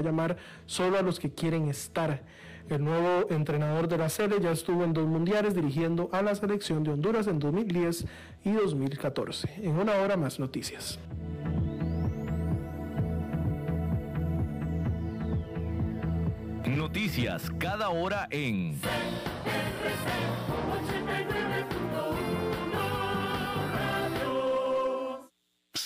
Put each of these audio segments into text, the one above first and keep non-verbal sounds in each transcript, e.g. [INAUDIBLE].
a llamar solo a los que quieren estar. El nuevo entrenador de la sede ya estuvo en dos mundiales dirigiendo a la selección de Honduras en 2010 y 2014. En una hora más noticias. Noticias cada hora en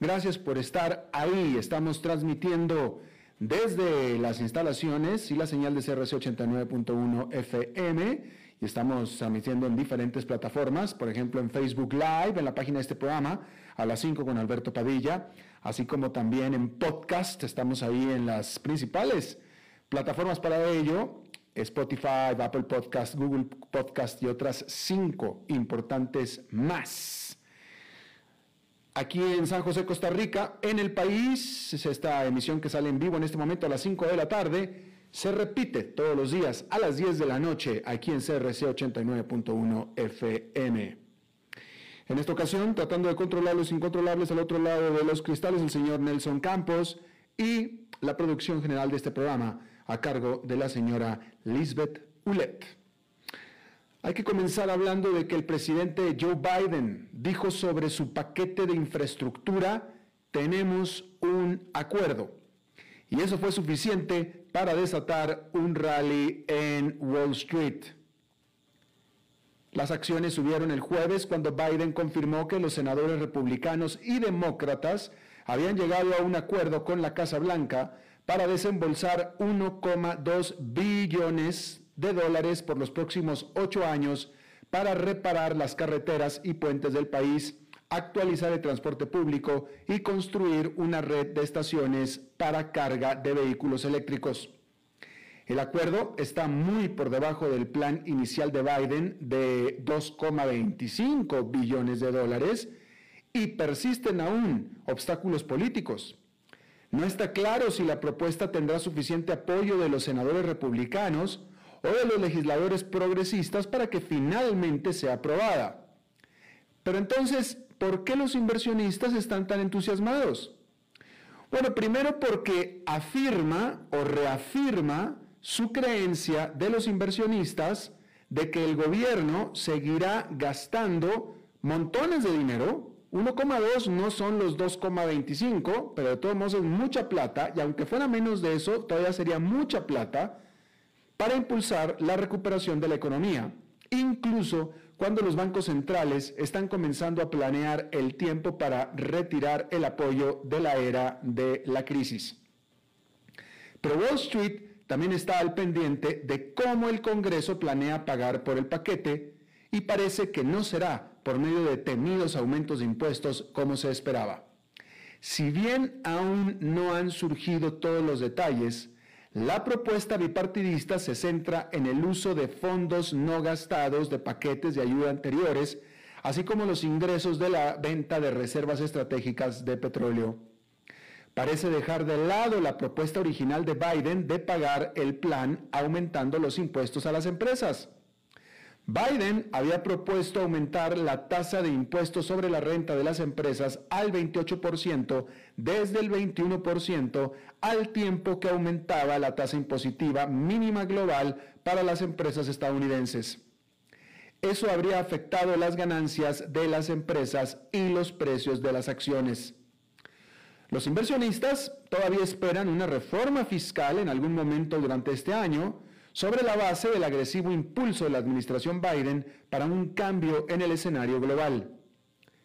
Gracias por estar ahí. Estamos transmitiendo desde las instalaciones y la señal de CRC 89.1 FM y estamos transmitiendo en diferentes plataformas, por ejemplo en Facebook Live, en la página de este programa, a las 5 con Alberto Padilla, así como también en podcast, estamos ahí en las principales plataformas para ello, Spotify, Apple Podcast, Google Podcast y otras cinco importantes más aquí en San José, Costa Rica. En el país, es esta emisión que sale en vivo en este momento a las 5 de la tarde, se repite todos los días a las 10 de la noche aquí en CRC 89.1 FM. En esta ocasión, tratando de controlar los incontrolables al otro lado de los cristales, el señor Nelson Campos y la producción general de este programa a cargo de la señora Lisbeth Ulet. Hay que comenzar hablando de que el presidente Joe Biden dijo sobre su paquete de infraestructura, tenemos un acuerdo. Y eso fue suficiente para desatar un rally en Wall Street. Las acciones subieron el jueves cuando Biden confirmó que los senadores republicanos y demócratas habían llegado a un acuerdo con la Casa Blanca para desembolsar 1,2 billones de dólares por los próximos ocho años para reparar las carreteras y puentes del país, actualizar el transporte público y construir una red de estaciones para carga de vehículos eléctricos. El acuerdo está muy por debajo del plan inicial de Biden de 2,25 billones de dólares y persisten aún obstáculos políticos. No está claro si la propuesta tendrá suficiente apoyo de los senadores republicanos o de los legisladores progresistas para que finalmente sea aprobada. Pero entonces, ¿por qué los inversionistas están tan entusiasmados? Bueno, primero porque afirma o reafirma su creencia de los inversionistas de que el gobierno seguirá gastando montones de dinero. 1,2 no son los 2,25, pero de todos modos es mucha plata, y aunque fuera menos de eso, todavía sería mucha plata para impulsar la recuperación de la economía, incluso cuando los bancos centrales están comenzando a planear el tiempo para retirar el apoyo de la era de la crisis. Pero Wall Street también está al pendiente de cómo el Congreso planea pagar por el paquete y parece que no será por medio de temidos aumentos de impuestos como se esperaba. Si bien aún no han surgido todos los detalles, la propuesta bipartidista se centra en el uso de fondos no gastados de paquetes de ayuda anteriores, así como los ingresos de la venta de reservas estratégicas de petróleo. Parece dejar de lado la propuesta original de Biden de pagar el plan aumentando los impuestos a las empresas. Biden había propuesto aumentar la tasa de impuestos sobre la renta de las empresas al 28% desde el 21% al tiempo que aumentaba la tasa impositiva mínima global para las empresas estadounidenses. Eso habría afectado las ganancias de las empresas y los precios de las acciones. Los inversionistas todavía esperan una reforma fiscal en algún momento durante este año, sobre la base del agresivo impulso de la administración Biden para un cambio en el escenario global.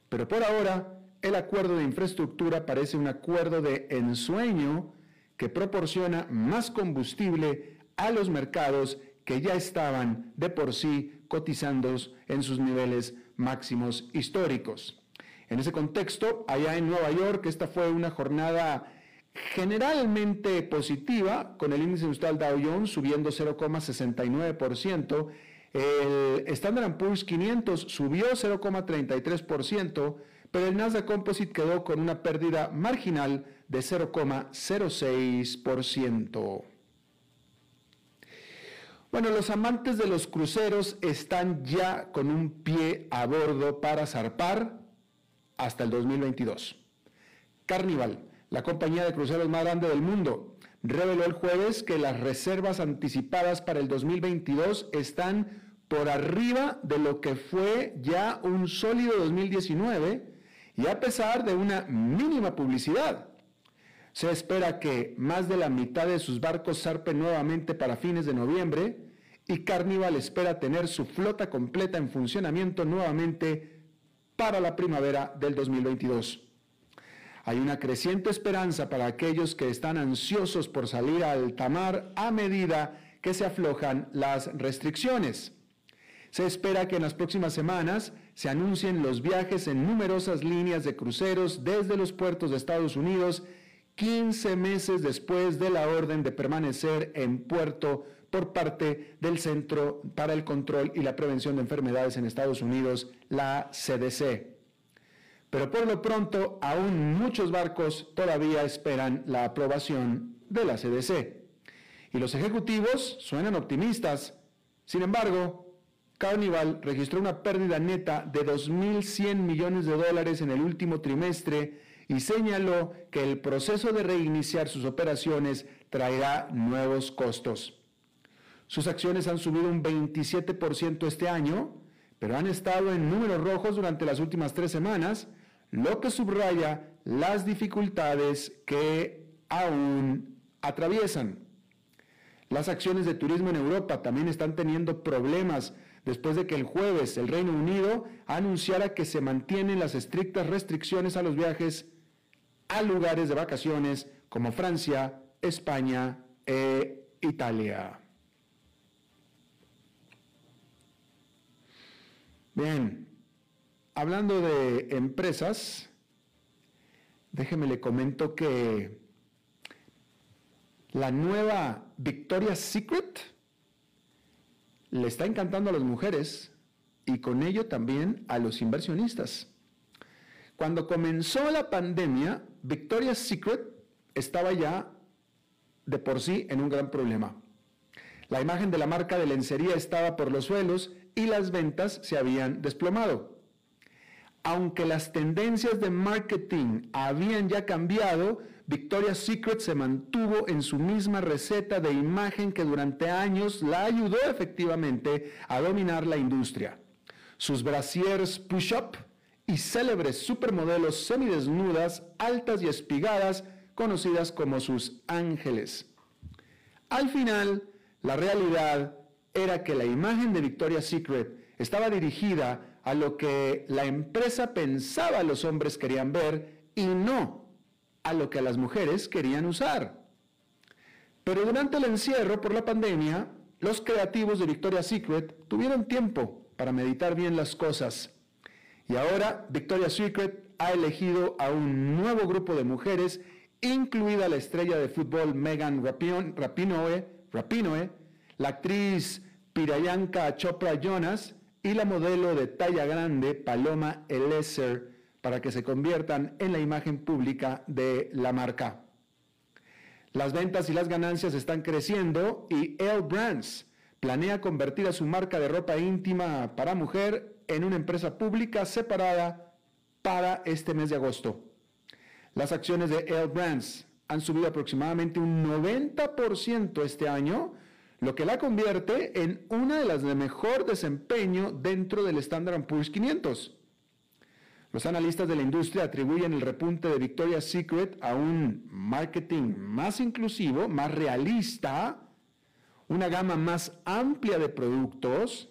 Pero por ahora, el acuerdo de infraestructura parece un acuerdo de ensueño que proporciona más combustible a los mercados que ya estaban de por sí cotizando en sus niveles máximos históricos. En ese contexto, allá en Nueva York, esta fue una jornada generalmente positiva, con el índice industrial Dow Jones subiendo 0,69%, el Standard Poor's 500 subió 0,33%, pero el Nasdaq Composite quedó con una pérdida marginal de 0,06%. Bueno, los amantes de los cruceros están ya con un pie a bordo para zarpar hasta el 2022. Carnival, la compañía de cruceros más grande del mundo, reveló el jueves que las reservas anticipadas para el 2022 están por arriba de lo que fue ya un sólido 2019 y a pesar de una mínima publicidad. Se espera que más de la mitad de sus barcos zarpen nuevamente para fines de noviembre y Carnival espera tener su flota completa en funcionamiento nuevamente para la primavera del 2022. Hay una creciente esperanza para aquellos que están ansiosos por salir al tamar a medida que se aflojan las restricciones. Se espera que en las próximas semanas se anuncien los viajes en numerosas líneas de cruceros desde los puertos de Estados Unidos 15 meses después de la orden de permanecer en puerto por parte del Centro para el Control y la Prevención de Enfermedades en Estados Unidos, la CDC. Pero por lo pronto, aún muchos barcos todavía esperan la aprobación de la CDC. Y los ejecutivos suenan optimistas. Sin embargo, Carnival registró una pérdida neta de 2.100 millones de dólares en el último trimestre y señaló que el proceso de reiniciar sus operaciones traerá nuevos costos. Sus acciones han subido un 27% este año, pero han estado en números rojos durante las últimas tres semanas, lo que subraya las dificultades que aún atraviesan. Las acciones de turismo en Europa también están teniendo problemas después de que el jueves el Reino Unido anunciara que se mantienen las estrictas restricciones a los viajes a lugares de vacaciones como Francia, España e Italia. Bien, hablando de empresas, déjeme le comento que la nueva Victoria's Secret le está encantando a las mujeres y con ello también a los inversionistas. Cuando comenzó la pandemia, Victoria's Secret estaba ya de por sí en un gran problema. La imagen de la marca de lencería estaba por los suelos y las ventas se habían desplomado. Aunque las tendencias de marketing habían ya cambiado, Victoria's Secret se mantuvo en su misma receta de imagen que durante años la ayudó efectivamente a dominar la industria. Sus brasiers push-up y célebres supermodelos semidesnudas, altas y espigadas, conocidas como sus ángeles. Al final, la realidad era que la imagen de Victoria's Secret estaba dirigida a lo que la empresa pensaba los hombres querían ver y no a lo que las mujeres querían usar. Pero durante el encierro por la pandemia, los creativos de Victoria's Secret tuvieron tiempo para meditar bien las cosas. Y ahora Victoria's Secret ha elegido a un nuevo grupo de mujeres, incluida la estrella de fútbol Megan Rapinoe, Rapinoe la actriz Pirayanka Chopra Jonas y la modelo de talla grande Paloma Eleser para que se conviertan en la imagen pública de la marca. Las ventas y las ganancias están creciendo y L Brands planea convertir a su marca de ropa íntima para mujer en una empresa pública separada para este mes de agosto. Las acciones de L Brands han subido aproximadamente un 90% este año lo que la convierte en una de las de mejor desempeño dentro del Standard Poor's 500. Los analistas de la industria atribuyen el repunte de Victoria's Secret a un marketing más inclusivo, más realista, una gama más amplia de productos,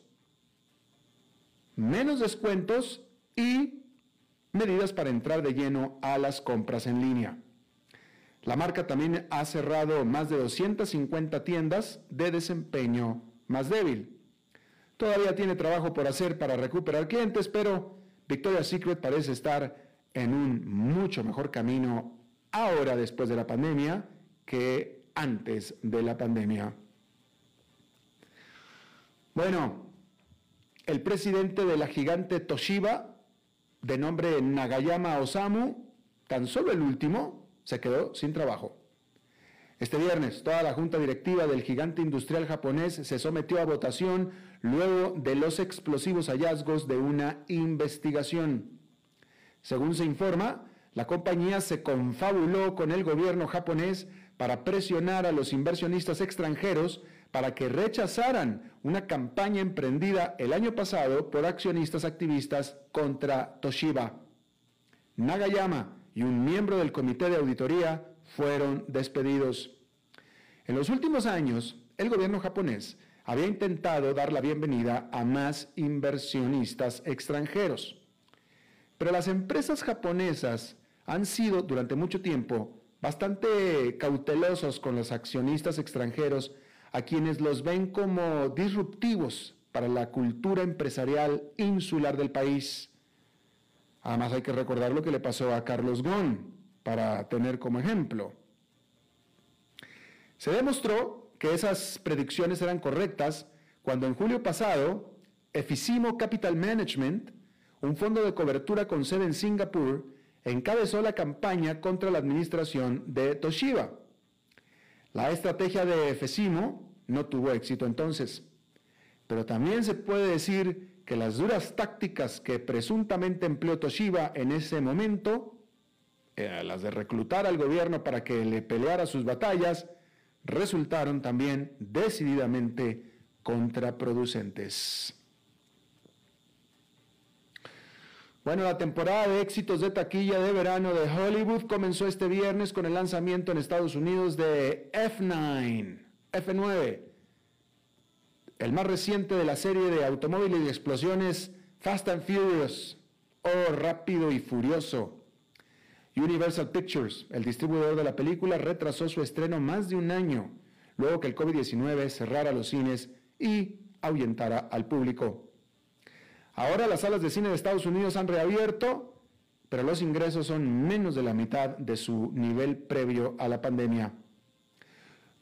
menos descuentos y medidas para entrar de lleno a las compras en línea. La marca también ha cerrado más de 250 tiendas de desempeño más débil. Todavía tiene trabajo por hacer para recuperar clientes, pero Victoria's Secret parece estar en un mucho mejor camino ahora después de la pandemia que antes de la pandemia. Bueno, el presidente de la gigante Toshiba, de nombre Nagayama Osamu, tan solo el último, se quedó sin trabajo. Este viernes, toda la junta directiva del gigante industrial japonés se sometió a votación luego de los explosivos hallazgos de una investigación. Según se informa, la compañía se confabuló con el gobierno japonés para presionar a los inversionistas extranjeros para que rechazaran una campaña emprendida el año pasado por accionistas activistas contra Toshiba. Nagayama y un miembro del comité de auditoría fueron despedidos. En los últimos años, el gobierno japonés había intentado dar la bienvenida a más inversionistas extranjeros. Pero las empresas japonesas han sido durante mucho tiempo bastante cautelosos con los accionistas extranjeros a quienes los ven como disruptivos para la cultura empresarial insular del país. Además hay que recordar lo que le pasó a Carlos Ghosn, para tener como ejemplo. Se demostró que esas predicciones eran correctas cuando en julio pasado, Efisimo Capital Management, un fondo de cobertura con sede en Singapur, encabezó la campaña contra la administración de Toshiba. La estrategia de Efesimo no tuvo éxito entonces, pero también se puede decir que las duras tácticas que presuntamente empleó Toshiba en ese momento, eh, las de reclutar al gobierno para que le peleara sus batallas, resultaron también decididamente contraproducentes. Bueno, la temporada de éxitos de taquilla de verano de Hollywood comenzó este viernes con el lanzamiento en Estados Unidos de F9, F9, el más reciente de la serie de automóviles y explosiones Fast and Furious, o oh, Rápido y Furioso. Universal Pictures, el distribuidor de la película, retrasó su estreno más de un año, luego que el COVID-19 cerrara los cines y ahuyentara al público. Ahora las salas de cine de Estados Unidos han reabierto, pero los ingresos son menos de la mitad de su nivel previo a la pandemia.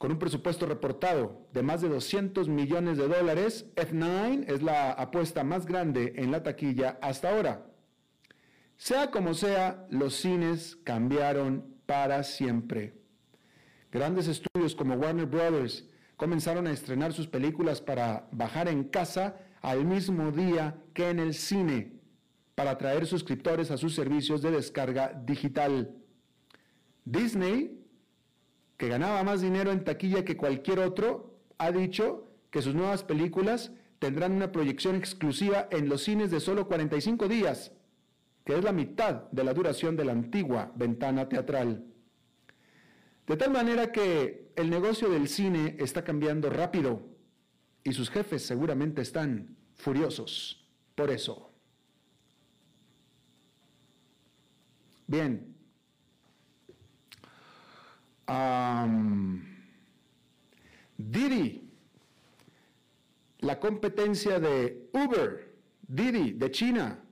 Con un presupuesto reportado de más de 200 millones de dólares, F9 es la apuesta más grande en la taquilla hasta ahora. Sea como sea, los cines cambiaron para siempre. Grandes estudios como Warner Brothers comenzaron a estrenar sus películas para bajar en casa al mismo día que en el cine para atraer suscriptores a sus servicios de descarga digital. Disney, que ganaba más dinero en taquilla que cualquier otro, ha dicho que sus nuevas películas tendrán una proyección exclusiva en los cines de solo 45 días, que es la mitad de la duración de la antigua ventana teatral. De tal manera que el negocio del cine está cambiando rápido y sus jefes seguramente están furiosos por eso. Bien. Didi, la competencia de Uber, Didi de China,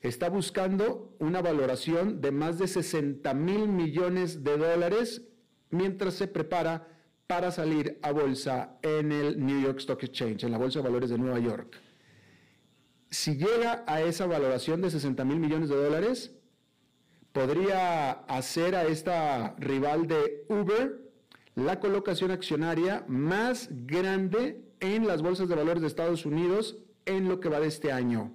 está buscando una valoración de más de 60 mil millones de dólares mientras se prepara para salir a bolsa en el New York Stock Exchange, en la Bolsa de Valores de Nueva York. Si llega a esa valoración de 60 mil millones de dólares, podría hacer a esta rival de Uber la colocación accionaria más grande en las bolsas de valores de Estados Unidos en lo que va de este año.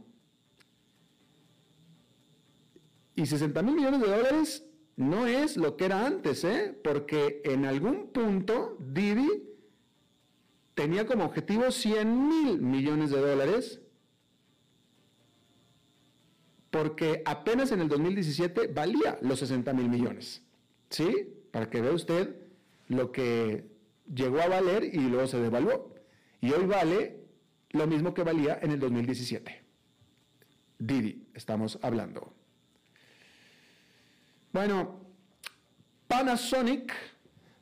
Y 60 mil millones de dólares no es lo que era antes, ¿eh? porque en algún punto Didi tenía como objetivo 100 mil millones de dólares, porque apenas en el 2017 valía los 60 mil millones. ¿Sí? Para que vea usted lo que llegó a valer y luego se devaluó. Y hoy vale lo mismo que valía en el 2017. Didi, estamos hablando. Bueno, Panasonic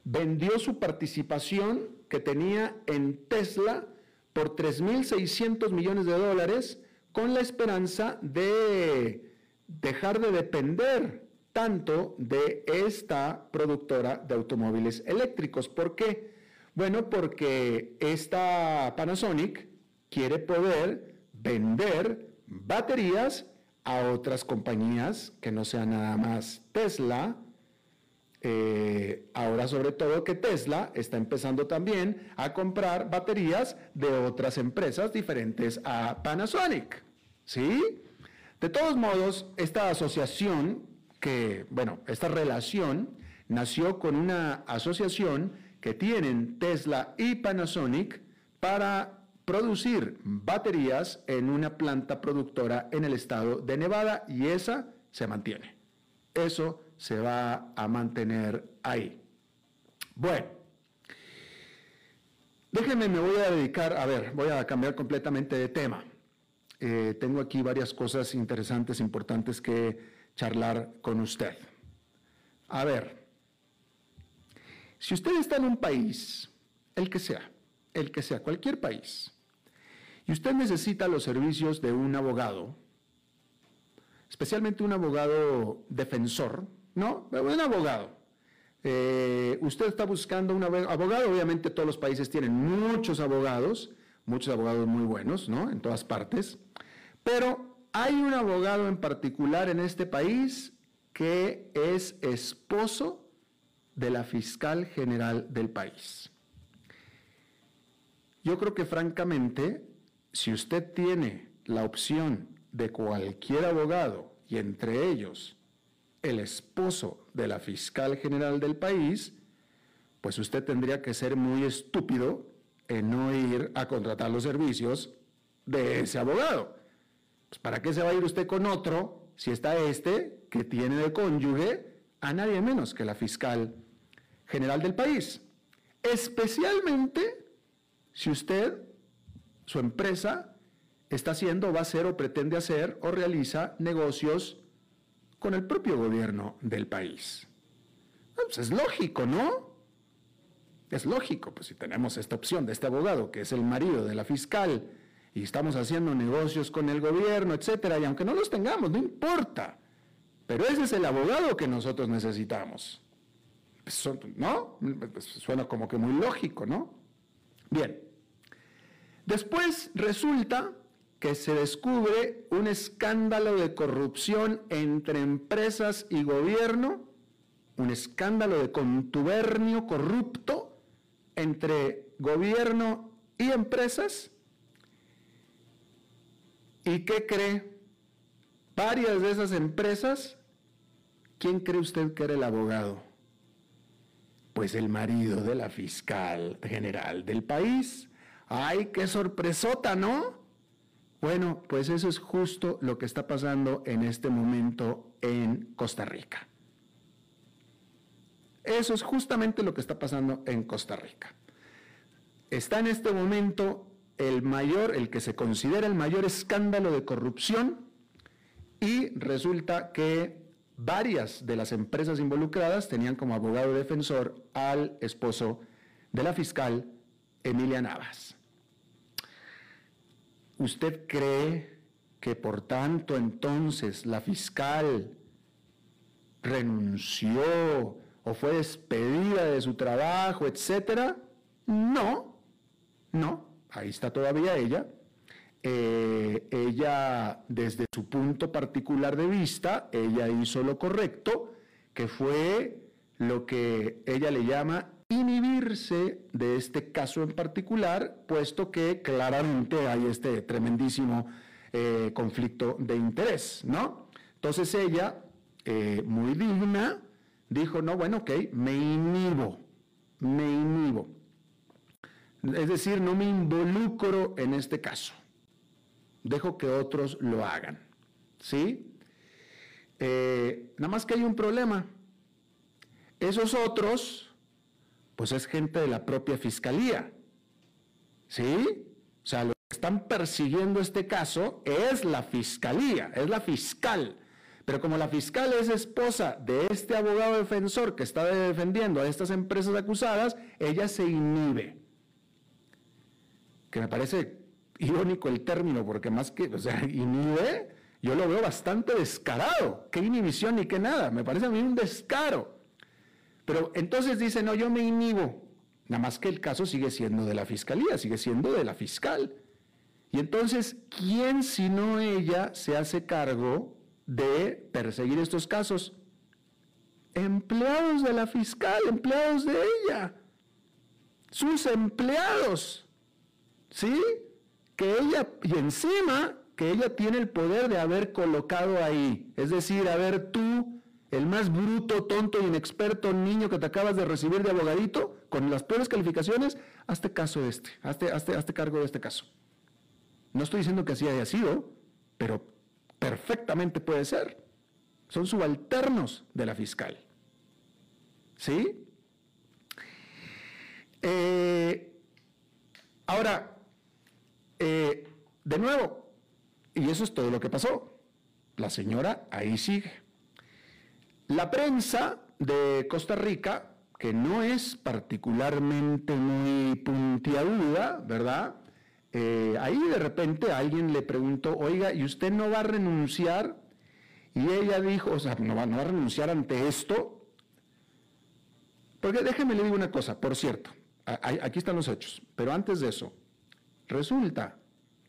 vendió su participación que tenía en Tesla por 3.600 millones de dólares con la esperanza de dejar de depender tanto de esta productora de automóviles eléctricos. ¿Por qué? Bueno, porque esta Panasonic quiere poder vender baterías a otras compañías que no sean nada más Tesla. Eh, ahora sobre todo que Tesla está empezando también a comprar baterías de otras empresas diferentes a Panasonic. ¿Sí? De todos modos, esta asociación, que, bueno, esta relación nació con una asociación que tienen Tesla y Panasonic para producir baterías en una planta productora en el estado de Nevada y esa se mantiene. Eso se va a mantener ahí. Bueno, déjenme, me voy a dedicar, a ver, voy a cambiar completamente de tema. Eh, tengo aquí varias cosas interesantes, importantes que charlar con usted. A ver, si usted está en un país, el que sea, el que sea, cualquier país, y usted necesita los servicios de un abogado, especialmente un abogado defensor, ¿no? Un abogado. Eh, usted está buscando un abogado, obviamente todos los países tienen muchos abogados, muchos abogados muy buenos, ¿no? En todas partes. Pero hay un abogado en particular en este país que es esposo de la fiscal general del país. Yo creo que francamente, si usted tiene la opción de cualquier abogado y entre ellos el esposo de la fiscal general del país, pues usted tendría que ser muy estúpido en no ir a contratar los servicios de ese abogado. Pues, ¿Para qué se va a ir usted con otro si está este que tiene de cónyuge a nadie menos que la fiscal general del país? Especialmente si usted, su empresa, está haciendo, va a hacer o pretende hacer o realiza negocios con el propio gobierno del país. Pues es lógico, ¿no? Es lógico, pues si tenemos esta opción de este abogado, que es el marido de la fiscal, y estamos haciendo negocios con el gobierno, etcétera, y aunque no los tengamos, no importa. Pero ese es el abogado que nosotros necesitamos. Pues ¿No? Pues suena como que muy lógico, ¿no? Bien. Después resulta que se descubre un escándalo de corrupción entre empresas y gobierno, un escándalo de contubernio corrupto entre gobierno y empresas. ¿Y qué cree? Varias de esas empresas, ¿quién cree usted que era el abogado? Pues el marido de la fiscal general del país. ¡Ay, qué sorpresota, ¿no? Bueno, pues eso es justo lo que está pasando en este momento en Costa Rica. Eso es justamente lo que está pasando en Costa Rica. Está en este momento el mayor, el que se considera el mayor escándalo de corrupción y resulta que varias de las empresas involucradas tenían como abogado defensor al esposo de la fiscal Emilia Navas. ¿Usted cree que por tanto entonces la fiscal renunció o fue despedida de su trabajo, etcétera. No, no, ahí está todavía ella. Eh, ella, desde su punto particular de vista, ella hizo lo correcto, que fue lo que ella le llama inhibirse de este caso en particular, puesto que claramente hay este tremendísimo eh, conflicto de interés, ¿no? Entonces ella, eh, muy digna, dijo, no, bueno, ok, me inhibo, me inhibo. Es decir, no me involucro en este caso. Dejo que otros lo hagan. ¿Sí? Eh, nada más que hay un problema. Esos otros, pues es gente de la propia fiscalía. ¿Sí? O sea, los que están persiguiendo este caso es la fiscalía, es la fiscal Pero como la fiscal es esposa de este abogado defensor que está defendiendo a estas empresas acusadas, ella se inhibe. Que me parece irónico el término, porque más que, o sea, [LAUGHS] inhibe, yo lo veo bastante descarado. ¿Qué inhibición ni qué nada? Me parece a mí un descaro. Pero entonces dice, no, yo me inhibo. Nada más que el caso sigue siendo de la fiscalía, sigue siendo de la fiscal. Y entonces, ¿quién si no ella se hace cargo de perseguir estos casos? Empleados de la fiscal, empleados de ella, sus empleados, ¿sí? Que ella, y encima, que ella tiene el poder de haber colocado ahí. Es decir, a ver tú, el más bruto, tonto, inexperto niño que te acabas de recibir de abogadito, con las peores calificaciones, hazte caso de este, hazte, cargo de este caso. No estoy diciendo que así haya sido, pero Perfectamente puede ser. Son subalternos de la fiscal. ¿Sí? Eh, ahora, eh, de nuevo, y eso es todo lo que pasó. La señora ahí sigue. La prensa de Costa Rica, que no es particularmente muy puntiaguda, ¿verdad? Eh, ahí de repente alguien le preguntó, oiga, ¿y usted no va a renunciar? Y ella dijo, o sea, no va, no va a renunciar ante esto. Porque déjeme le digo una cosa, por cierto, aquí están los hechos, pero antes de eso, resulta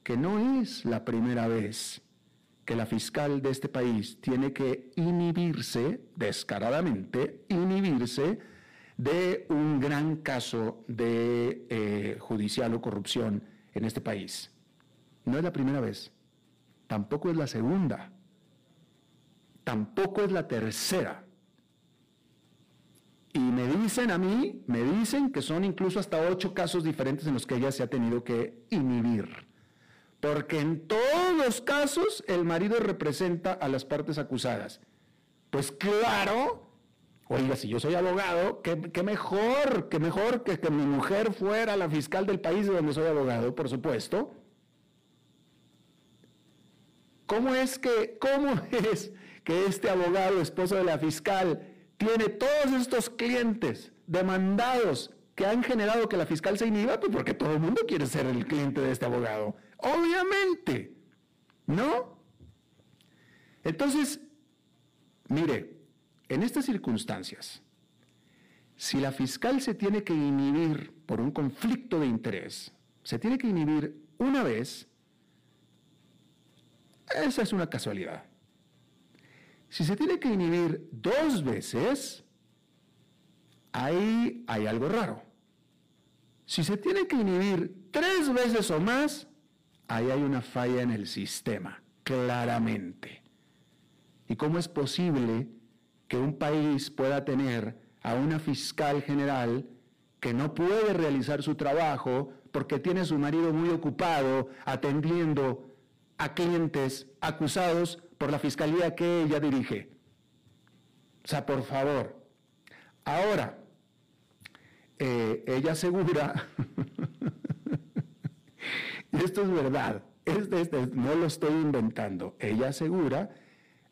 que no es la primera vez que la fiscal de este país tiene que inhibirse, descaradamente, inhibirse de un gran caso de eh, judicial o corrupción en este país. No es la primera vez, tampoco es la segunda, tampoco es la tercera. Y me dicen a mí, me dicen que son incluso hasta ocho casos diferentes en los que ella se ha tenido que inhibir. Porque en todos los casos el marido representa a las partes acusadas. Pues claro, Oiga, si yo soy abogado, qué, mejor, qué mejor que, que mi mujer fuera la fiscal del país de donde soy abogado, por supuesto. ¿Cómo es que, cómo [LAUGHS] es que este abogado, esposo de la fiscal, tiene todos estos clientes demandados que han generado que la fiscal se inhiba? Pues porque todo el mundo quiere ser el cliente de este abogado. Obviamente, ¿no? Entonces, mire, en estas circunstancias, si la fiscal se tiene que inhibir por un conflicto de interés, se tiene que inhibir una vez, esa es una casualidad. Si se tiene que inhibir dos veces, ahí hay algo raro. Si se tiene que inhibir tres veces o más, ahí hay una falla en el sistema, claramente. ¿Y cómo es posible que un país pueda tener a una fiscal general que no puede realizar su trabajo porque tiene a su marido muy ocupado atendiendo a clientes acusados por la fiscalía que ella dirige. O sea, por favor. Ahora, eh, ella asegura, [LAUGHS] y esto es verdad, no lo estoy inventando, ella asegura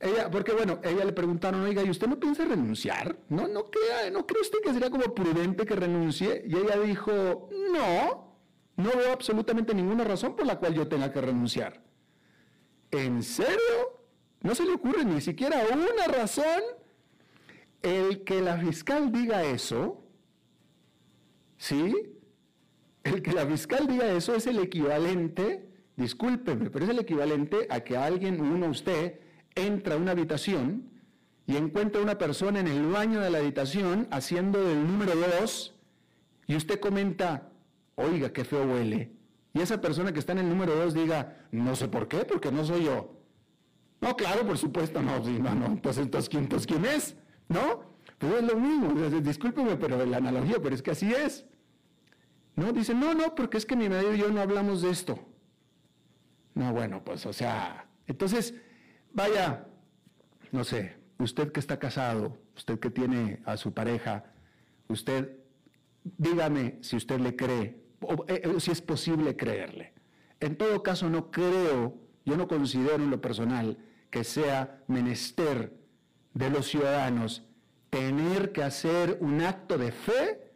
ella, porque bueno, ella le preguntaron, oiga, ¿y usted no piensa renunciar? No, no crea, ¿no cree usted que sería como prudente que renuncie? Y ella dijo, no, no veo absolutamente ninguna razón por la cual yo tenga que renunciar. ¿En serio? No se le ocurre ni siquiera una razón. El que la fiscal diga eso, ¿sí? El que la fiscal diga eso es el equivalente, discúlpeme, pero es el equivalente a que alguien, uno, usted, entra a una habitación y encuentra una persona en el baño de la habitación haciendo del número dos y usted comenta, oiga, qué feo huele. Y esa persona que está en el número dos diga, no sé por qué, porque no soy yo. No, claro, por supuesto, no, no, no, pues entonces ¿quién, pues, ¿quién es? ¿No? Pues es lo mismo, discúlpeme, pero la analogía, pero es que así es. No, dice, no, no, porque es que mi marido y yo no hablamos de esto. No, bueno, pues, o sea, entonces, Vaya, no sé, usted que está casado, usted que tiene a su pareja, usted, dígame si usted le cree, o, eh, eh, si es posible creerle. En todo caso, no creo, yo no considero en lo personal que sea menester de los ciudadanos tener que hacer un acto de fe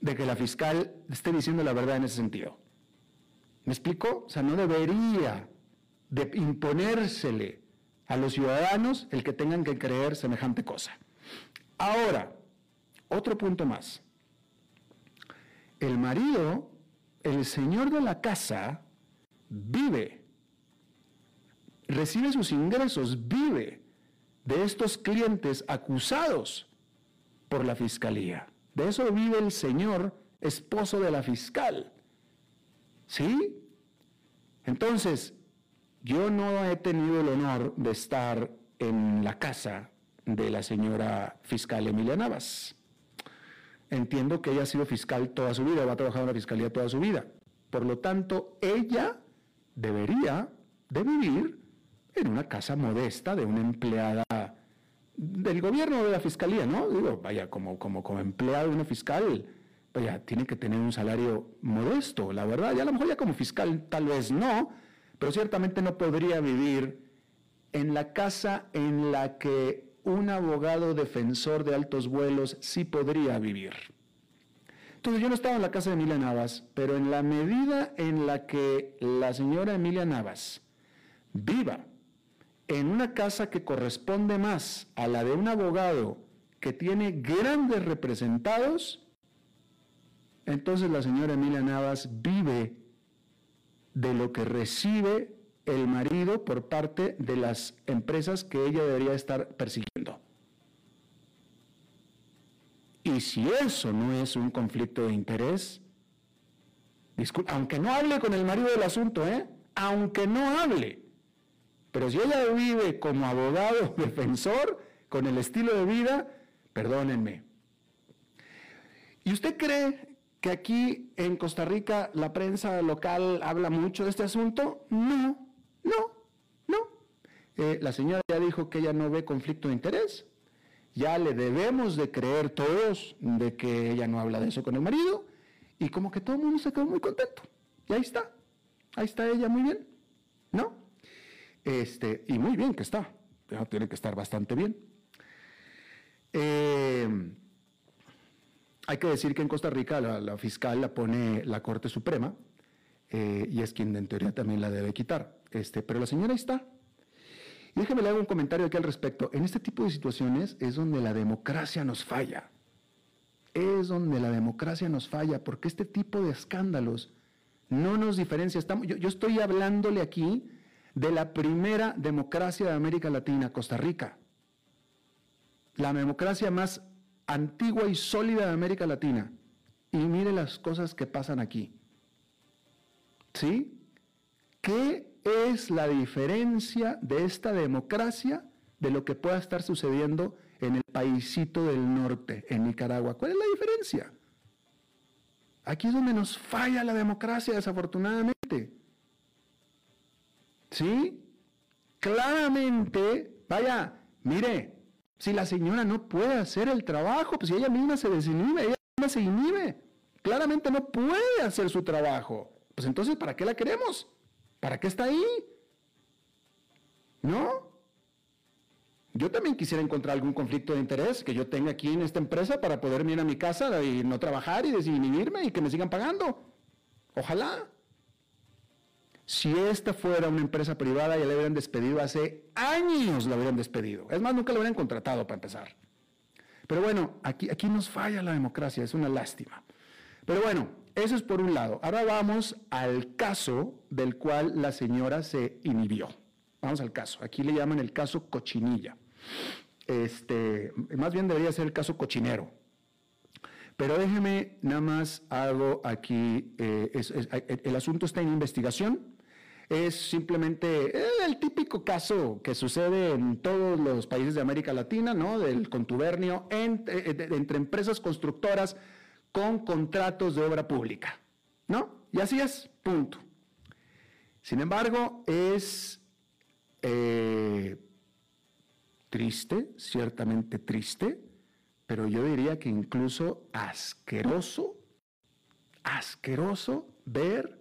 de que la fiscal esté diciendo la verdad en ese sentido. ¿Me explico? O sea, no debería de imponérsele a los ciudadanos el que tengan que creer semejante cosa. Ahora, otro punto más. El marido, el señor de la casa, vive, recibe sus ingresos, vive de estos clientes acusados por la fiscalía. De eso vive el señor esposo de la fiscal. ¿Sí? Entonces, yo no he tenido el honor de estar en la casa de la señora fiscal Emilia Navas. Entiendo que ella ha sido fiscal toda su vida, va a trabajar en la fiscalía toda su vida. Por lo tanto, ella debería de vivir en una casa modesta de una empleada del gobierno de la fiscalía, ¿no? Digo, vaya, como, como, como empleado de una fiscal, vaya, tiene que tener un salario modesto, la verdad. Y a lo mejor ya como fiscal tal vez no, pero ciertamente no podría vivir en la casa en la que un abogado defensor de altos vuelos sí podría vivir. Entonces yo no estaba en la casa de Emilia Navas, pero en la medida en la que la señora Emilia Navas viva en una casa que corresponde más a la de un abogado que tiene grandes representados, entonces la señora Emilia Navas vive de lo que recibe el marido por parte de las empresas que ella debería estar persiguiendo. Y si eso no es un conflicto de interés, aunque no hable con el marido del asunto, ¿eh? aunque no hable, pero si ella vive como abogado [LAUGHS] defensor, con el estilo de vida, perdónenme. ¿Y usted cree que aquí en Costa Rica la prensa local habla mucho de este asunto? No, no, no. Eh, la señora ya dijo que ella no ve conflicto de interés. Ya le debemos de creer todos de que ella no habla de eso con el marido. Y como que todo el mundo se quedó muy contento. Y ahí está. Ahí está ella muy bien. Este, y muy bien que está, tiene que estar bastante bien. Eh, hay que decir que en Costa Rica la, fiscal la pone la Corte Suprema eh, y es quien en teoría también la debe quitar. Este, pero la señora está. Y déjeme le hago un comentario aquí al respecto. En este tipo de situaciones es donde la democracia nos falla. Es donde la democracia nos falla, porque este tipo de escándalos no nos diferencia. Estamos, yo estoy hablándole aquí de la primera democracia de América Latina, Costa Rica. La democracia más antigua y sólida de América Latina. Y mire las cosas que pasan aquí. ¿Sí? ¿Qué es la diferencia de esta democracia de lo que pueda estar sucediendo en el paísito del norte, en Nicaragua? ¿Cuál es la diferencia? Aquí es donde nos falla la democracia, desafortunadamente. ¿Sí? Claramente, vaya, mire, si la señora no puede hacer el trabajo, pues si ella misma se desinhibe, ella misma se inhibe, claramente no puede hacer su trabajo. Pues entonces, ¿para qué la queremos? ¿Para qué está ahí? ¿No? Yo también quisiera encontrar algún conflicto de interés que yo tenga aquí en esta empresa para poder ir a mi casa y no trabajar y desinhibirme y que me sigan pagando. Ojalá. Si esta fuera una empresa privada, ya le hubieran despedido hace años, la hubieran despedido. Es más, nunca la hubieran contratado para empezar. Pero bueno, aquí, aquí nos falla la democracia, es una lástima. Pero bueno, eso es por un lado. Ahora vamos al caso del cual la señora se inhibió. Vamos al caso. Aquí le llaman el caso cochinilla. Este, más bien debería ser el caso cochinero. Pero déjeme, nada más hago aquí, eh, el asunto está en investigación es simplemente eh, el típico caso que sucede en todos los países de América Latina, ¿no? Del contubernio entre, eh, entre empresas constructoras con contratos de obra pública, ¿no? Y así es, punto. Sin embargo, es eh, triste, ciertamente triste, pero yo diría que incluso asqueroso, asqueroso ver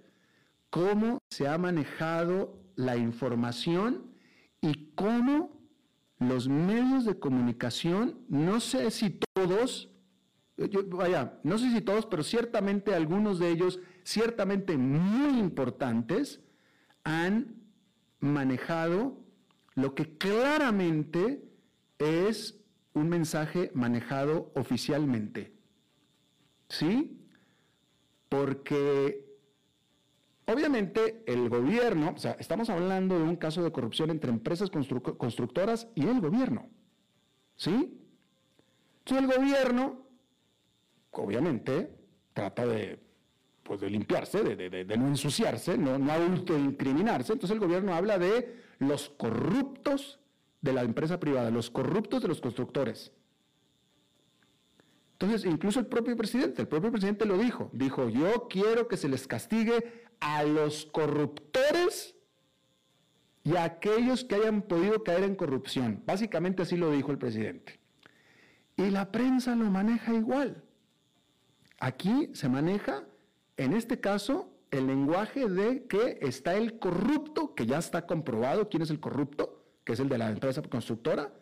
cómo se ha manejado la información y cómo los medios de comunicación, no sé si todos, vaya, no sé si todos, pero ciertamente algunos de ellos, ciertamente muy importantes, han manejado lo que claramente es un mensaje manejado oficialmente. ¿Sí? Porque obviamente el gobierno, o sea, estamos hablando de un caso de corrupción entre empresas constructoras y el gobierno. ¿Sí? Entonces el gobierno, obviamente, trata de, pues, de limpiarse, de, no ensuciarse, no, no autoincriminarse. Entonces el gobierno habla de los corruptos de la empresa privada, los corruptos de los constructores. Entonces, incluso el propio presidente, el propio presidente lo dijo, dijo, yo quiero que se les castigue a los corruptores y a aquellos que hayan podido caer en corrupción. Básicamente así lo dijo el presidente. Y la prensa lo maneja igual. Aquí se maneja, en este caso, el lenguaje de que está el corrupto, que ya está comprobado quién es el corrupto, que es el de la empresa constructora,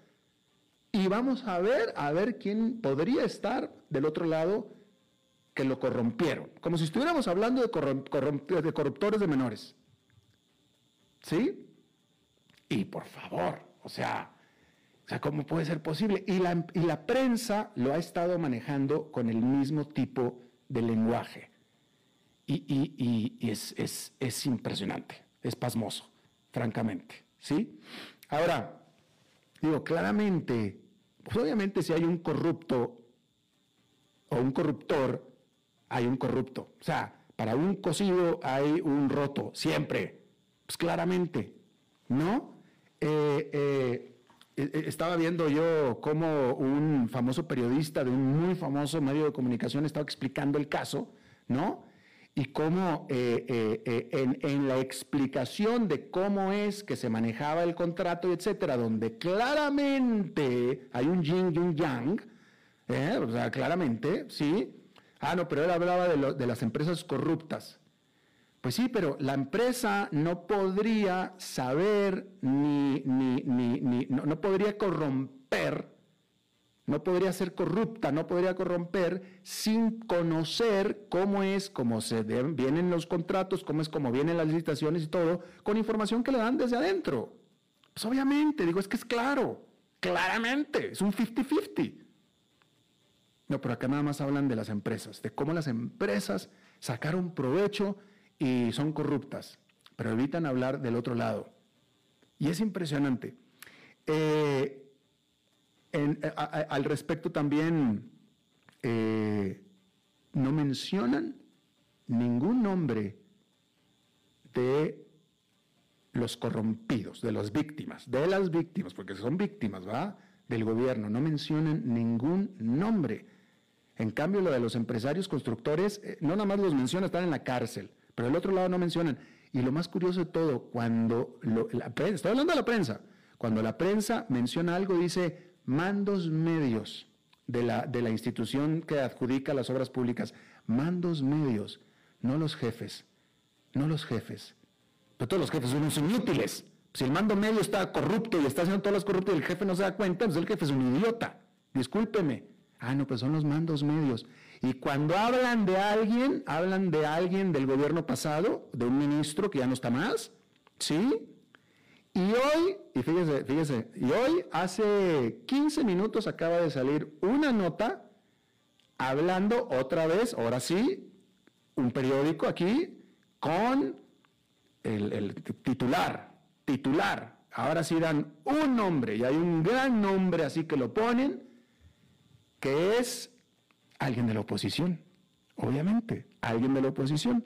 y vamos a ver, a ver quién podría estar del otro lado que lo corrompieron. Como si estuviéramos hablando de, de corruptores de menores. ¿Sí? Y por favor, o sea, o sea, ¿cómo puede ser posible? Y la, y la prensa lo ha estado manejando con el mismo tipo de lenguaje. Y, y, y es, es, es, impresionante, es pasmoso, francamente. ¿Sí? Ahora, digo, claramente, pues obviamente si hay un corrupto o un corruptor, hay un corrupto. O sea, para un cocido hay un roto, siempre. Pues claramente, ¿no? Eh, eh, e, e, estaba viendo yo cómo un famoso periodista de un muy famoso medio de comunicación estaba explicando el caso, ¿no? y cómo eh, eh, eh, en, la explicación de cómo es que se manejaba el contrato, etcétera, donde claramente hay un yin y un yang, o sea, claramente, sí. Ah, no, pero él hablaba de, de las empresas corruptas. Pues sí, pero la empresa no podría saber ni, ni, ni, ni no, no podría corromper no podría ser corrupta, no podría corromper sin conocer cómo es, cómo se vienen los contratos, cómo es, cómo vienen las licitaciones y todo, con información que le dan desde adentro. Pues obviamente, digo, es que es claro, claramente, es un 50-50. No, pero acá nada más hablan de las empresas, de cómo las empresas sacaron provecho y son corruptas, pero evitan hablar del otro lado. Y es impresionante. Eh, eh, al respecto también eh, no mencionan ningún nombre de los corrompidos, de las víctimas, de las víctimas, porque son víctimas, ¿va? Del gobierno, no mencionan ningún nombre. En cambio, lo de los empresarios constructores, eh, no nada más los menciona, están en la cárcel, pero del otro lado no mencionan. Y lo más curioso de todo, cuando la prensa, estoy hablando de la prensa, cuando la prensa menciona algo, dice, mandos medios de la, de la institución que adjudica las obras públicas, mandos medios, no los jefes, no los jefes. Pero todos los jefes son, inútiles. Si el mando medio está corrupto y está haciendo todas las corruptas y el jefe no se da cuenta, pues el jefe es un idiota. Discúlpeme. Ah, no, pues son los mandos medios. Y cuando hablan de alguien, hablan de alguien del gobierno pasado, de un ministro que ya no está más, ¿sí? Y hoy, y fíjese, fíjese, y hoy hace 15 minutos acaba de salir una nota hablando otra vez, ahora sí, un periódico aquí con el, titular, titular. Ahora sí dan un nombre y hay un gran nombre así que lo ponen, que es alguien de la oposición, obviamente, alguien de la oposición.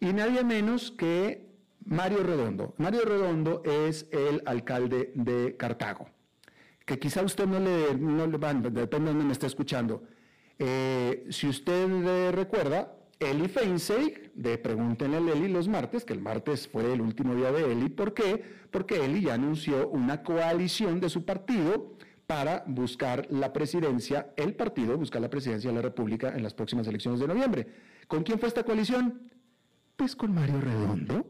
Y nadie menos que Mario Redondo. Mario Redondo es el alcalde de Cartago, que quizá usted no le, no le depende de dónde me esté escuchando. Eh, si usted recuerda, Eli Feinseig, de Pregúntenle a Eli los martes, que el martes fue el último día de Eli, ¿por qué? Porque Eli ya anunció una coalición de su partido para buscar la presidencia, el partido buscar la presidencia de la República en las próximas elecciones de noviembre. ¿Con quién fue esta coalición? Pues con Mario Redondo.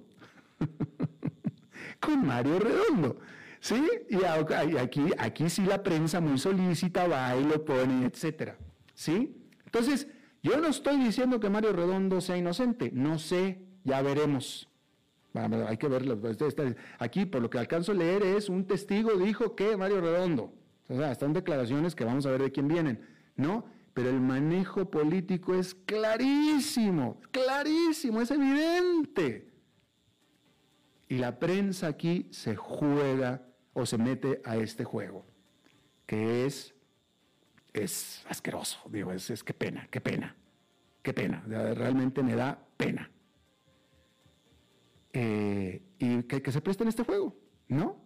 [LAUGHS] con Mario Redondo. ¿Sí? Y aquí, aquí sí la prensa muy solícita va y lo pone, etcétera. ¿Sí? Entonces, yo no estoy diciendo que Mario Redondo sea inocente, no sé, ya veremos. Hay que verlo. Este, este, aquí, por lo que alcanzo a leer, es un testigo dijo que Mario Redondo. O sea, están declaraciones que vamos a ver de quién vienen, ¿no? Pero el manejo político es clarísimo, clarísimo, es evidente. Y la prensa aquí se juega o se mete a este juego, que es, es asqueroso, digo, es, es qué pena, qué pena, qué pena, realmente me da pena. Eh, y que, se presten este juego, ¿no?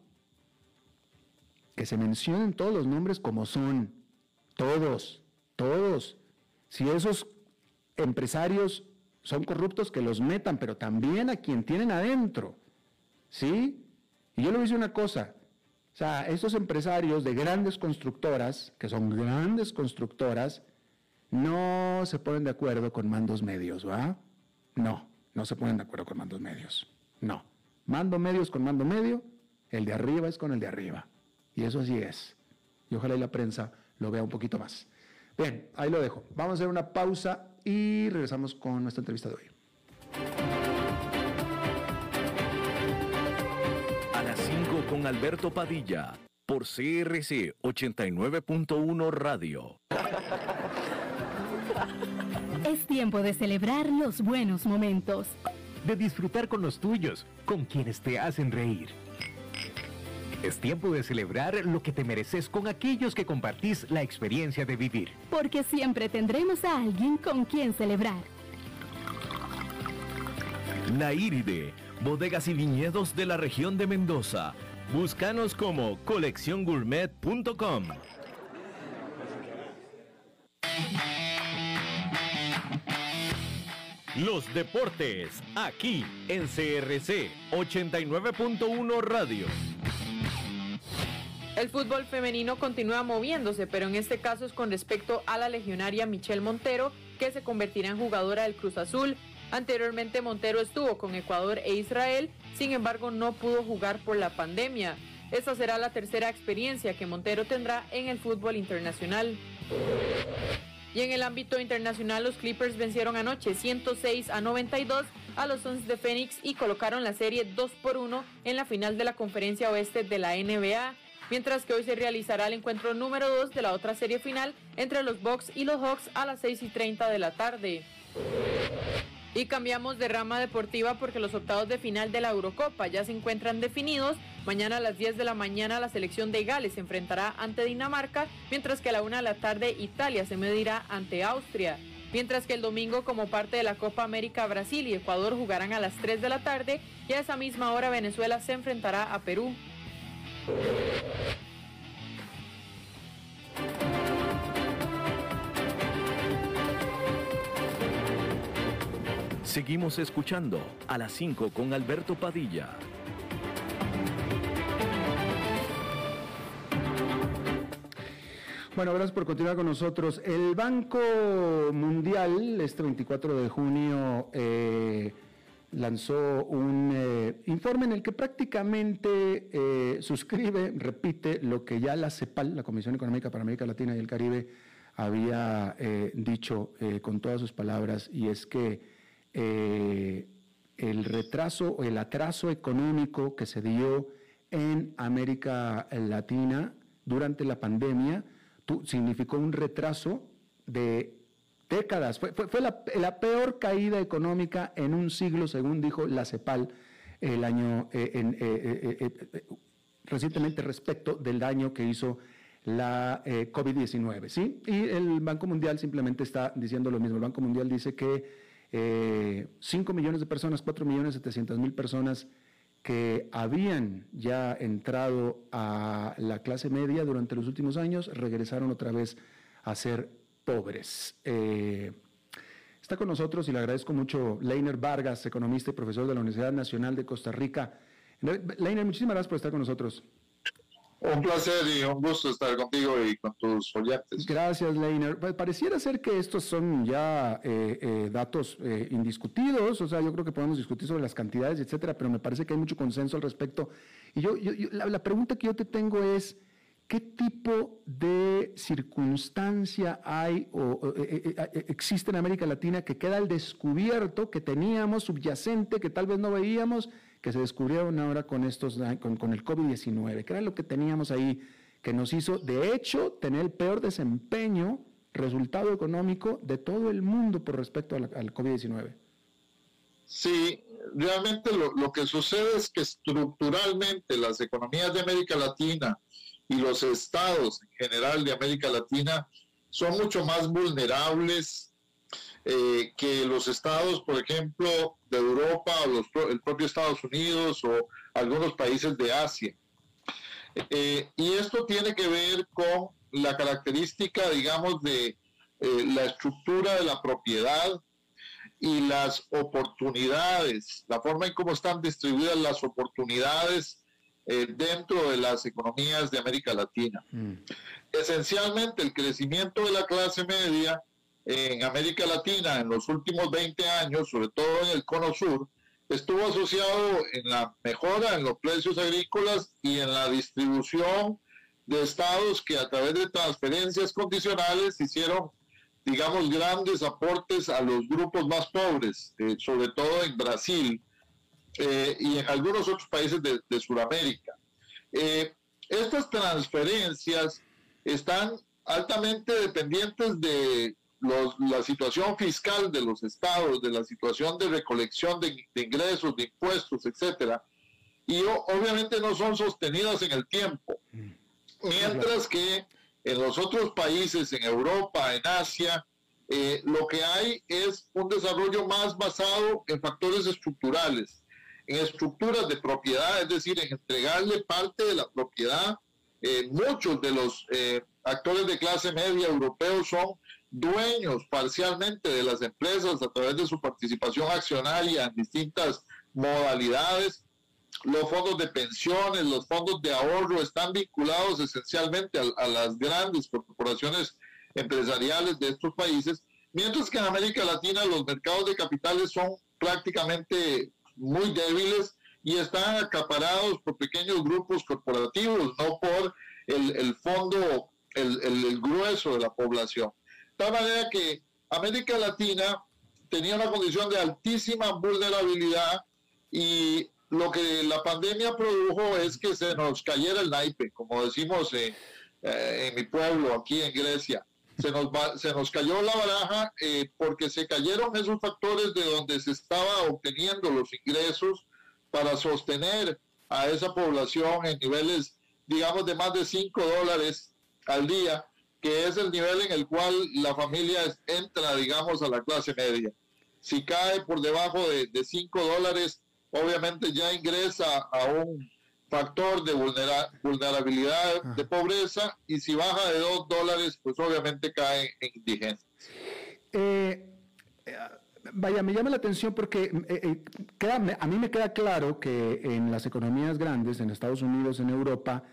Que se mencionen todos los nombres como son, todos, todos. Si esos empresarios son corruptos, que los metan, pero también a quien tienen adentro, ¿sí? Y yo le decir una cosa, o sea, estos empresarios de grandes constructoras, que son grandes constructoras, no se ponen de acuerdo con mandos medios, ¿va? No, no se ponen de acuerdo con mandos medios. No. Mando medios con mando medio, el de arriba es con el de arriba. Y eso así es. Y ojalá y la prensa lo vea un poquito más. Bien, ahí lo dejo. Vamos a hacer una pausa y regresamos con nuestra entrevista de hoy. A las 5 con Alberto Padilla, por CRC 89.1 Radio. Es tiempo de celebrar los buenos momentos de disfrutar con los tuyos, con quienes te hacen reír. Es tiempo de celebrar lo que te mereces con aquellos que compartís la experiencia de vivir. Porque siempre tendremos a alguien con quien celebrar. La Iride, bodegas y viñedos de la región de Mendoza. Búscanos como colecciongourmet.com. Los deportes, aquí en CRC 89.1 Radio. El fútbol femenino continúa moviéndose, pero en este caso es con respecto a la legionaria Michelle Montero, que se convertirá en jugadora del Cruz Azul. Anteriormente Montero estuvo con Ecuador e Israel, sin embargo no pudo jugar por la pandemia. Esta será la tercera experiencia que Montero tendrá en el fútbol internacional. Y en el ámbito internacional, los Clippers vencieron anoche 106 a 92 a los Suns de Phoenix y colocaron la serie 2 por 1 en la final de la conferencia oeste de la NBA. Mientras que hoy se realizará el encuentro número 2 de la otra serie final entre los Bucks y los Hawks a las 6 y 30 de la tarde. Y cambiamos de rama deportiva porque los octavos de final de la Eurocopa ya se encuentran definidos. Mañana a las 10 de la mañana la selección de Gales se enfrentará ante Dinamarca, mientras que a la 1 de la tarde Italia se medirá ante Austria. Mientras que el domingo como parte de la Copa América Brasil y Ecuador jugarán a las 3 de la tarde y a esa misma hora Venezuela se enfrentará a Perú. Seguimos escuchando a las 5 con Alberto Padilla. Bueno, gracias por continuar con nosotros. El Banco Mundial, este 24 de junio, eh, lanzó un eh, informe en el que prácticamente eh, suscribe, repite lo que ya la CEPAL, la Comisión Económica para América Latina y el Caribe, había dicho con todas sus palabras, y es que eh, el retraso o el atraso económico que se dio en América Latina durante la pandemia significó un retraso de décadas. Fue, la, peor caída económica en un siglo, según dijo la CEPAL el año eh, eh, recientemente respecto del daño que hizo la COVID-19. ¿sí? Y el Banco Mundial simplemente está diciendo lo mismo. El Banco Mundial dice que eh, 5 millones de personas, 4 millones 700 mil personas que habían ya entrado a la clase media durante los últimos años, regresaron otra vez a ser pobres. Eh, está con nosotros y le agradezco mucho Leiner Vargas, economista y profesor de la Universidad Nacional de Costa Rica. Leiner, muchísimas gracias por estar con nosotros. Un placer y un gusto estar contigo y con tus oyentes. Gracias, Leiner. Pues, pareciera ser que estos son ya eh, eh, datos eh, indiscutidos, o sea, yo creo que podemos discutir sobre las cantidades, etcétera, pero me parece que hay mucho consenso al respecto. Y yo, la, pregunta que yo te tengo es, ¿qué tipo de circunstancia hay o, existe en América Latina que queda al descubierto, que teníamos subyacente, que tal vez no veíamos? que se descubrieron ahora con, estos, con, el COVID-19, que era lo que teníamos ahí, que nos hizo, de hecho, tener el peor desempeño, resultado económico de todo el mundo por respecto al, COVID-19. Sí, realmente lo, que sucede es que estructuralmente las economías de América Latina y los estados en general de América Latina son mucho más vulnerables eh, que los estados, por ejemplo, de Europa o el propio Estados Unidos o algunos países de Asia. Eh, y esto tiene que ver con la característica, digamos, de eh, la estructura de la propiedad y las oportunidades, la forma en cómo están distribuidas las oportunidades dentro de las economías de América Latina. Mm. Esencialmente, el crecimiento de la clase media en América Latina en los últimos 20 años, sobre todo en el cono sur, estuvo asociado en la mejora en los precios agrícolas y en la distribución de estados que a través de transferencias condicionales hicieron, digamos, grandes aportes a los grupos más pobres, eh, sobre todo en Brasil eh, y en algunos otros países de, Sudamérica. Eh, estas transferencias están altamente dependientes de la situación fiscal de los estados, de la situación de recolección de, ingresos, de impuestos, etcétera, y obviamente no son sostenidas en el tiempo. Mm. Mientras que en los otros países, en Europa, en Asia, eh, lo que hay es un desarrollo más basado en factores estructurales, en estructuras de propiedad, es decir, en entregarle parte de la propiedad. Eh, muchos de los eh, actores de clase media europeos son dueños parcialmente de las empresas a través de su participación accionaria en distintas modalidades. Los fondos de pensiones, los fondos de ahorro están vinculados esencialmente a, las grandes corporaciones empresariales de estos países, mientras que en América Latina los mercados de capitales son prácticamente muy débiles y están acaparados por pequeños grupos corporativos, no por el, fondo, el grueso de la población tal manera que América Latina tenía una condición de altísima vulnerabilidad y lo que la pandemia produjo es que se nos cayera el naipe, como decimos en, eh, en mi pueblo, aquí en Grecia. Se nos, se nos cayó la baraja eh, porque se cayeron esos factores de donde se estaba obteniendo los ingresos para sostener a esa población en niveles, digamos, de más de 5 dólares al día que es el nivel en el cual la familia entra, digamos, a la clase media. Si cae por debajo de 5 dólares, obviamente ya ingresa a un factor de vulnerabilidad de pobreza y si baja de 2 dólares, pues obviamente cae en indigencia. Eh, vaya, me llama la atención porque eh, eh, a mí me queda claro que en las economías grandes, en Estados Unidos, en Europa,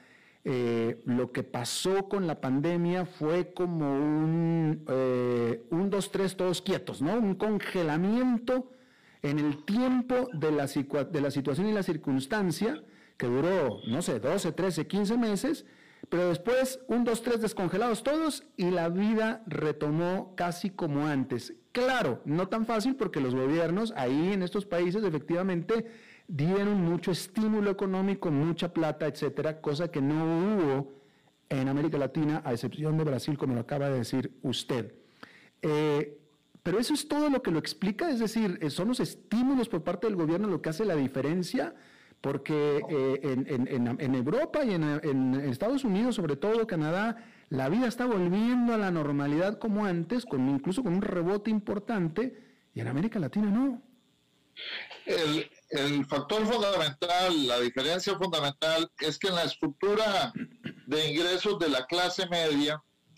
eh, lo que pasó con la pandemia fue como un, eh, un dos, tres, todos quietos, ¿no? Un congelamiento en el tiempo de la, de la situación y la circunstancia, que duró, no sé, 12, 13, 15 meses, pero después un, dos, tres descongelados todos y la vida retomó casi como antes. Claro, no tan fácil porque los gobiernos ahí en estos países efectivamente dieron mucho estímulo económico, mucha plata, etcétera, cosa que no hubo en América Latina, a excepción de Brasil, como lo acaba de decir usted. Eh, pero eso es todo lo que lo explica, es decir, eh, son los estímulos por parte del gobierno lo que hace la diferencia, porque eh, en, Europa y en, Estados Unidos, sobre todo Canadá, la vida está volviendo a la normalidad como antes, con, incluso con un rebote importante, y en América Latina no. El, el factor fundamental, la diferencia fundamental es que en la estructura de ingresos de la clase media,